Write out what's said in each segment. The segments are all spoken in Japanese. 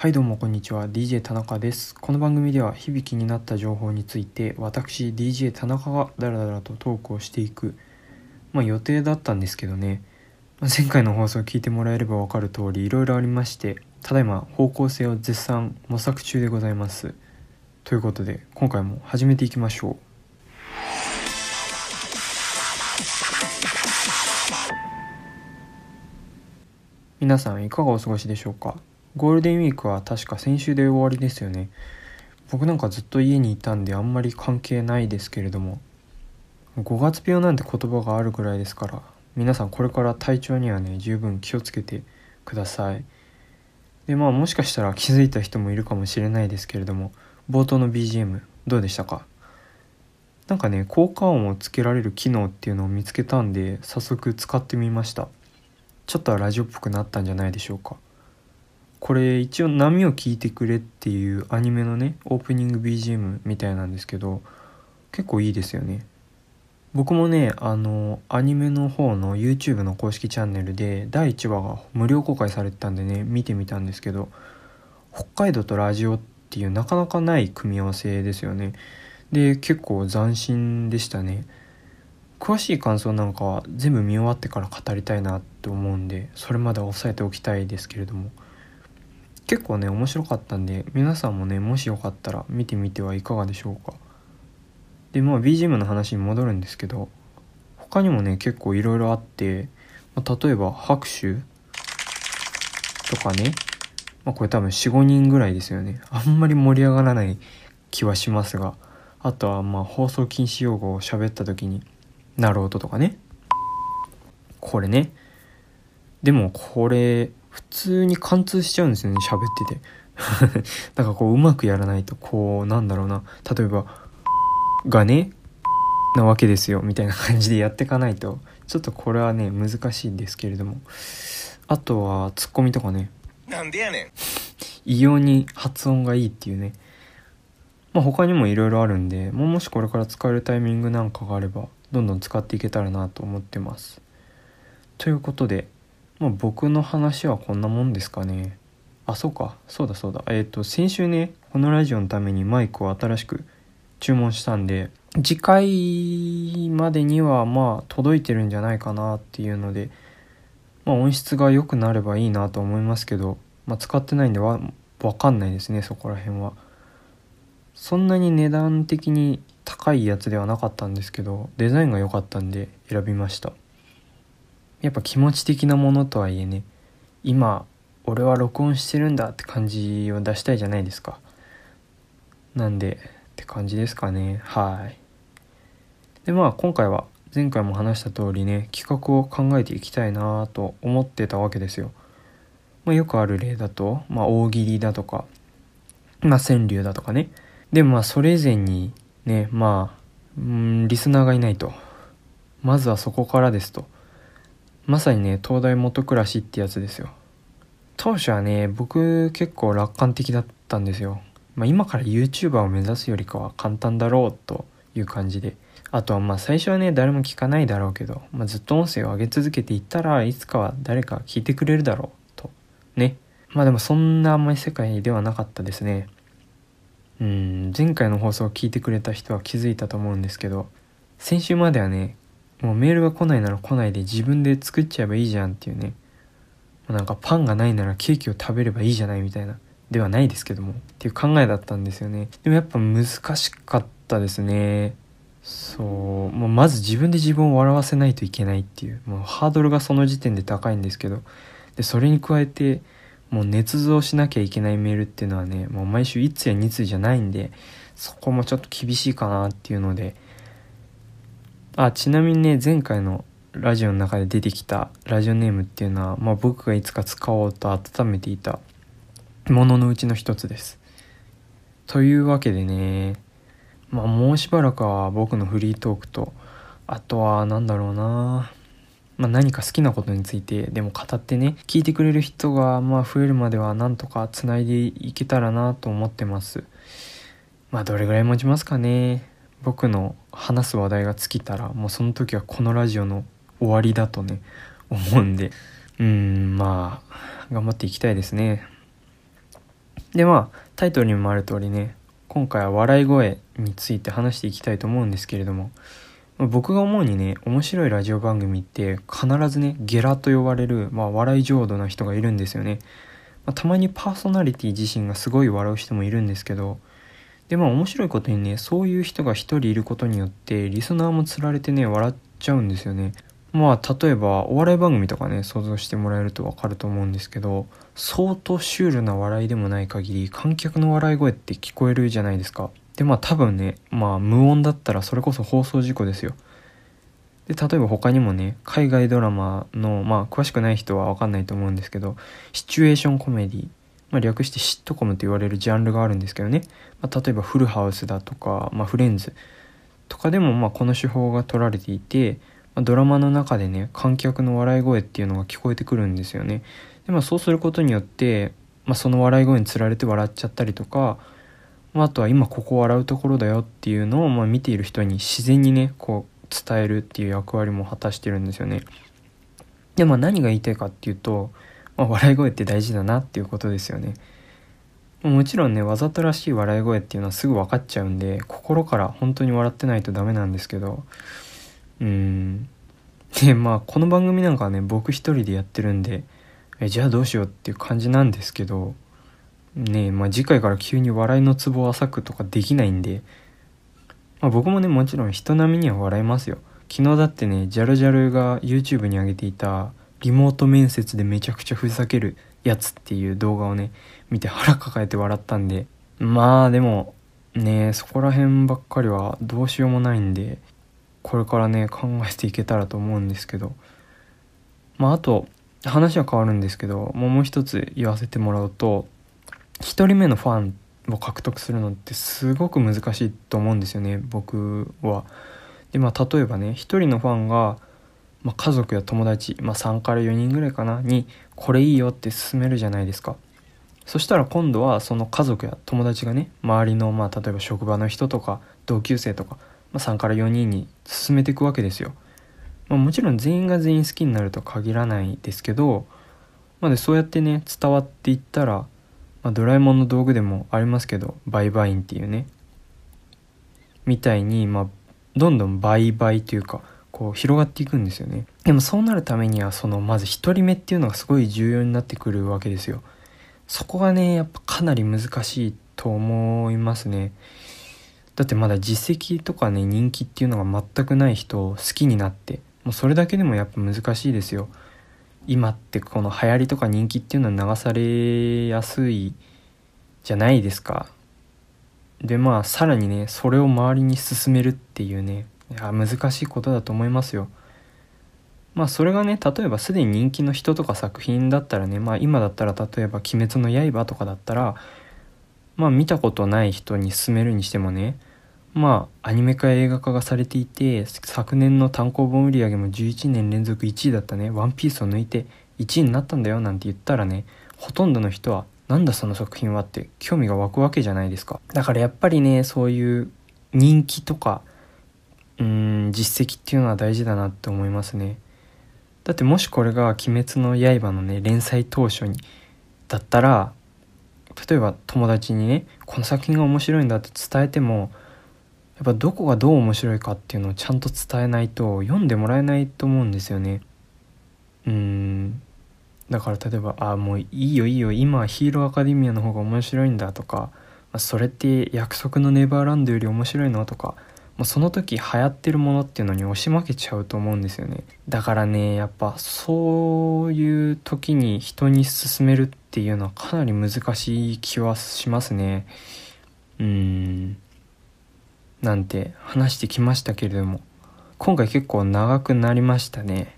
はいどうもこんにちは。DJ 田中です。この番組では日々気になった情報について私 DJ 田中がダラダラとトークをしていくまあ予定だったんですけどね、前回の放送を聞いてもらえればわかる通りいろいろありましてただいま方向性を絶賛模索中でございます。ということで今回も始めていきましょう。皆さんいかがお過ごしでしょうか？ゴールデンウィークは確か先週で終わりですよね。僕なんかずっと家にいたんであんまり関係ないですけれども。5月病なんて言葉があるぐらいですから皆さんこれから体調にはね十分気をつけてください。でまあもしかしたら気づいた人もいるかもしれないですけれども冒頭の BGM どうでしたか？なんかね効果音をつけられる機能っていうのを見つけたんで早速使ってみました。ちょっとはラジオっぽくなったんじゃないでしょうか。これ一応「波を聞いてくれ」っていうアニメのねオープニング BGM みたいなんですけど結構いいですよね。僕もねあのアニメの方の YouTube の公式チャンネルで第1話が無料公開されてたんでね見てみたんですけど北海道とラジオっていうなかなかない組み合わせですよね。で結構斬新でしたね。詳しい感想なんかは全部見終わってから語りたいなって思うんでそれまで押さえておきたいですけれども。結構ね面白かったんで皆さんもねもしよかったら見てみてはいかがでしょうか。でまあ BGM の話に戻るんですけど他にもね結構いろいろあって、まあ、例えば拍手とかね、まあ、これ多分45人ぐらいですよね。あんまり盛り上がらない気はしますがあとはまあ放送禁止用語を喋った時になる音とかね。これね。でもこれ普通に貫通しちゃうんですよね喋ってて。だからこううまくやらないとこうなんだろうな。例えば「がね」なわけですよみたいな感じでやっていかないと。ちょっとこれはね難しいんですけれども。あとはツッコミとかね。なんでやねん。異様に発音がいいっていうね。まあ他にもいろいろあるんでももしこれから使えるタイミングなんかがあればどんどん使っていけたらなと思ってます。ということでまあ、僕の話はこんなもんですかね。あそうか。そうだそうだ。えっ、ー、と先週ねこのラジオのためにマイクを新しく注文したんで次回までにはまあ届いてるんじゃないかなっていうので、まあ、音質が良くなればいいなと思いますけど、まあ、使ってないんでわ分かんないですねそこら辺は。そんなに値段的に高いやつではなかったんですけどデザインが良かったんで選びました。やっぱ気持ち的なものとはいえね今俺は録音してるんだって感じを出したいじゃないですか。なんでって感じですかね。はい。でまあ今回は前回も話した通りね企画を考えていきたいなと思ってたわけですよ、まあ、よくある例だと、まあ、大喜利だとか、まあ、川柳だとかね。でもまあそれ以前にねまあうんリスナーがいないと。まずはそこからですと。まさにね東大元暮らしってやつですよ。当初はね僕結構楽観的だったんですよ、まあ、今から YouTuber を目指すよりかは簡単だろうという感じで。あとはまあ最初はね誰も聞かないだろうけど、まあ、ずっと音声を上げ続けていったらいつかは誰か聞いてくれるだろうと。ね。まあでもそんな甘い世界ではなかったですね。うん前回の放送を聞いてくれた人は気づいたと思うんですけど先週まではねもうメールが来ないなら来ないで自分で作っちゃえばいいじゃんっていうね。なんかパンがないならケーキを食べればいいじゃないみたいなではないですけどもっていう考えだったんですよね。でもやっぱ難しかったですね。そう。もうまず自分で自分を笑わせないといけないっていう。もうハードルがその時点で高いんですけど。でそれに加えてもう捏造しなきゃいけないメールっていうのはねもう毎週1通や2通じゃないんでそこもちょっと厳しいかなっていうのであちなみにね前回のラジオの中で出てきたラジオネームっていうのは、まあ、僕がいつか使おうと温めていたもののうちの一つです。というわけでねまあもうしばらくは僕のフリートークとあとは何だろうなまあ、何か好きなことについてでも語ってね聞いてくれる人がまあ増えるまではなんとかつないでいけたらなと思ってますまあどれぐらい持ちますかね僕の話す話題が尽きたらもうその時はこのラジオの終わりだとね思うんで。うんまあ頑張っていきたいですね。でまあタイトルにもある通りね今回は笑い声について話していきたいと思うんですけれども僕が思うにね面白いラジオ番組って必ずねゲラと呼ばれる、まあ、笑い浄土な人がいるんですよね、まあ、たまにパーソナリティ自身がすごい笑う人もいるんですけどでまあ面白いことにねそういう人が一人いることによってリスナーもつられてね笑っちゃうんですよね。まあ例えばお笑い番組とかね想像してもらえるとわかると思うんですけど相当シュールな笑いでもない限り観客の笑い声って聞こえるじゃないですか。でまあ多分ねまあ無音だったらそれこそ放送事故ですよ。で例えば他にもね海外ドラマのまあ詳しくない人は分かんないと思うんですけどシチュエーションコメディまあ、略してシットコムと言われるジャンルがあるんですけどね、まあ、例えばフルハウスだとか、まあ、フレンズとかでもまあこの手法が取られていて、まあ、ドラマの中でね観客の笑い声っていうのが聞こえてくるんですよねで、まあ、そうすることによって、まあ、その笑い声につられて笑っちゃったりとかまあ、あとは今ここ笑うところだよっていうのを、まあ、見ている人に自然にねこう伝えるっていう役割も果たしてるんですよね。でまあ何が言いたいかっていうと、まあ、笑い声って大事だなっていうことですよね。もちろんねわざとらしい笑い声っていうのはすぐ分かっちゃうんで心から本当に笑ってないとダメなんですけど。うん。でまあこの番組なんかはね僕一人でやってるんでえじゃあどうしようっていう感じなんですけどねまあ、次回から急に笑いのツボを浅くとかできないんで、まあ、僕もねもちろん人並みには笑いますよ。昨日だってねジャルジャルが YouTube に上げていたリモート面接でめちゃくちゃふざけるやつっていう動画をね見て腹抱えて笑ったんでまあでもねそこら辺ばっかりはどうしようもないんでこれからね考えていけたらと思うんですけどまああと話は変わるんですけどもう一つ言わせてもらうと1人目のファンを獲得するのってすごく難しいと思うんですよね僕は。でまあ例えばね1人のファンが、まあ、家族や友達、まあ、3から4人ぐらいかなにこれいいよって勧めるじゃないですか。そしたら今度はその家族や友達がね周りのまあ例えば職場の人とか同級生とか、まあ、3から4人に勧めていくわけですよ。まあ、もちろん全員が全員好きになると限らないですけど、まあ、でそうやってね伝わっていったらまあ、ドラえもんの道具でもありますけど売買員っていうねみたいに、まあ、どんどん売買というかこう広がっていくんですよね。でもそうなるためにはそのまず1人目っていうのがすごい重要になってくるわけですよ。そこがねやっぱかなり難しいと思いますね。だってまだ実績とかね人気っていうのが全くない人を好きになってもうそれだけでもやっぱ難しいですよ。今ってこの流行りとか人気っていうのは流されやすいじゃないですか。でまあさらにねそれを周りに進めるっていうねいや難しいことだと思いますよ。まあそれがね例えばすでに人気の人とか作品だったらねまあ今だったら例えば「鬼滅の刃」とかだったらまあ見たことない人に勧めるにしてもねまあアニメ化や映画化がされていて昨年の単行本売り上げも11年連続1位だったね「ワンピースを抜いて1位になったんだよなんて言ったらねほとんどの人はなんだその作品はって興味が湧くわけじゃないですかだからやっぱりねそういう人気とかうん実績っていうのは大事だなって思いますねだってもしこれが「鬼滅の刃」のね連載当初にだったら例えば友達にねこの作品が面白いんだって伝えてもやっぱどこがどう面白いかっていうのをちゃんと伝えないと読んでもらえないと思うんですよねうんだから例えば「あもういいよいいよ今はヒーローアカデミアの方が面白いんだ」とか「それって約束のネバーランドより面白いの?」とかもうその時流行ってるものっていうのに押し負けちゃうと思うんですよね。だからねやっぱそういう時に人に勧めるっていうのはかなり難しい気はしますね。うん。なんて話してきましたけれども。今回結構長くなりましたね、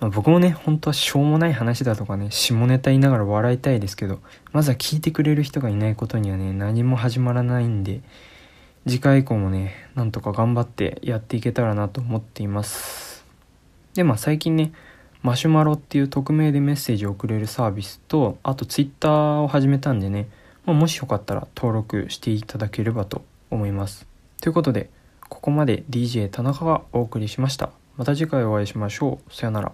ま、僕もね本当はしょうもない話だとかね下ネタ言いながら笑いたいですけどまずは聞いてくれる人がいないことにはね何も始まらないんで次回以降もねなんとか頑張ってやっていけたらなと思っていますでまあ最近ねマシュマロっていう匿名でメッセージを送れるサービスとあとツイッターを始めたんでね、まあ、もしよかったら登録していただければと思いますということで、ここまで DJ 田中がお送りしました。また次回お会いしましょう。さよなら。